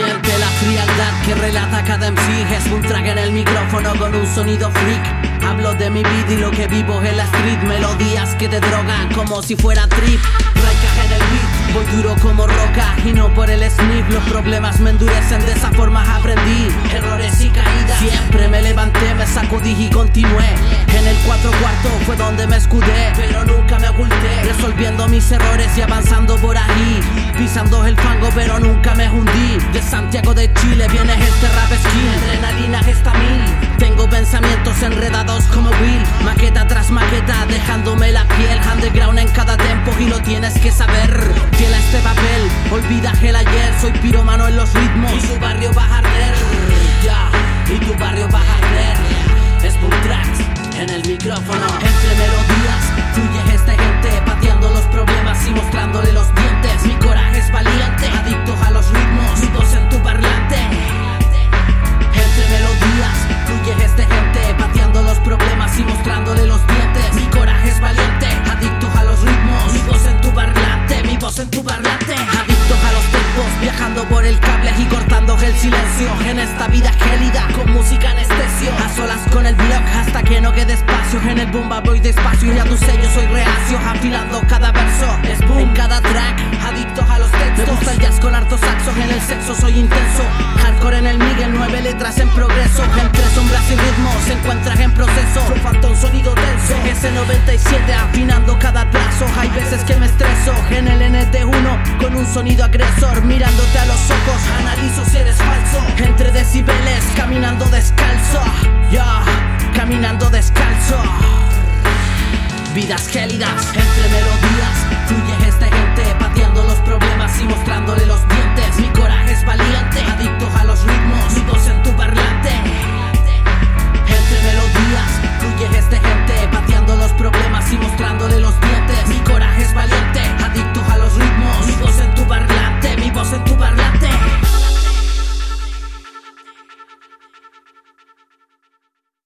verdad que relata cada MC Es un track en el micrófono con un sonido freak. Hablo de mi vida y lo que vivo en la street. Melodías que te drogan como si fuera trip. Trae en el beat, voy duro como roca Y no por el sniff, los problemas me endurecen De esa forma aprendí, sacudí y continué. En el cuatro cuarto fue donde me escudé Pero nunca me oculté, resolviendo mis errores y avanzando por ahí. Pisando el fango pero nunca me hundí. De Santiago de Chile viene este rap skin Adrenalina está mil. Tengo pensamientos enredados como Will. Maqueta tras maqueta dejándome la piel. Underground en cada tempo y lo tienes que saber. Fiel a este papel, olvida el ayer Soy piromano Entre melodías fluye esta gente Pateando los problemas y mostrándole los dientes. Mi coraje es valiente, adicto a los ritmos Mi voz en tu parlante. Entre melodías fluye esta gente Pateando los problemas y mostrándole los dientes. Mi coraje es valiente, adicto a los ritmos Mi voz en tu parlante, mi voz en tu parlante. Adicto a los tempos, viajando por el cable y cortando el silencio. En esta vida gélida, En el bomba voy despacio y a tu sello soy reacio Afilando cada verso, es boom. En cada track Adicto a los textos, me gusta el jazz con hartos saxos En el sexo soy intenso, hardcore en el Miguel Nueve letras en progreso, entre sombras y ritmos Se encuentran en proceso, falta un sonido denso. S97 afinando cada plazo. Hay veces que me estreso, en el NT1 Con un sonido agresor, mirándote a los ojos Analizo si eres falso, entre